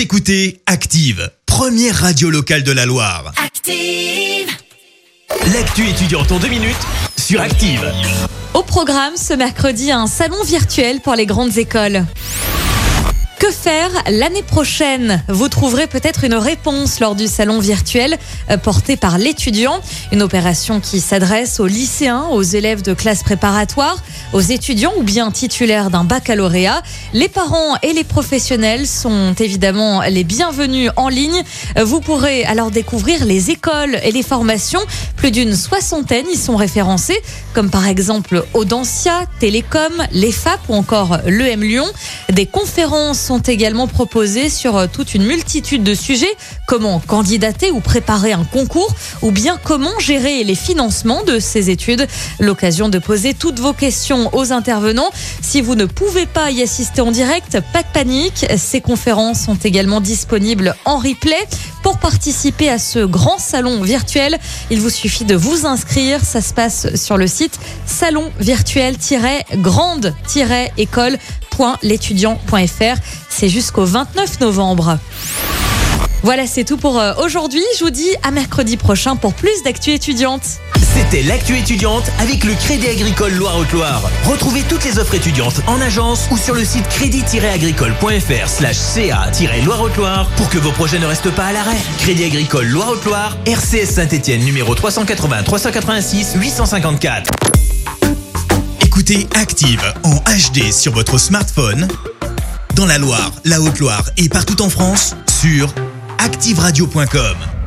Vous écoutez Active, première radio locale de la Loire. Active. L'actu étudiante en deux minutes sur Active. Au programme ce mercredi, un salon virtuel pour les grandes écoles. L'année prochaine Vous trouverez peut-être une réponse lors du salon virtuel euh, porté par l'étudiant. Une opération qui s'adresse aux lycéens, aux élèves de classe préparatoire, aux étudiants ou bien titulaires d'un baccalauréat. Les parents et les professionnels sont évidemment les bienvenus en ligne. Euh, Vous pourrez alors découvrir les écoles et les formations. Plus d'une soixantaine y sont référencées, comme par exemple Audencia, Télécom, l'EFAP ou encore l'EM Lyon. Des conférences sont également proposées sur euh, toute une multitude de sujets, comment candidater ou préparer un concours, ou bien comment gérer les financements de ces études? L'occasion de poser toutes vos questions aux intervenants. Si vous ne pouvez pas y assister en direct, pas de panique. Ces conférences sont également disponibles en replay. Pour participer à ce grand salon virtuel, il vous suffit de vous inscrire. Ça se passe sur le site salon-virtuel-grande-école.l'étudiant.fr. C'est jusqu'au 29 novembre. Voilà, c'est tout pour euh, aujourd'hui. Je vous dis à mercredi prochain pour plus d'actu étudiante. C'était l'actu étudiante avec le Crédit Agricole Loire-Haute-Loire. Retrouvez toutes les offres étudiantes en agence ou sur le site crédit-agricole.fr slash ca-loire-haute-loire pour que vos projets ne restent pas à l'arrêt. Crédit Agricole Loire-Haute-Loire, RCS Saint-Etienne numéro 380 386 854. Écoutez Active en HD sur votre smartphone, dans la Loire, la Haute-Loire et partout en France, sur activeradio.com.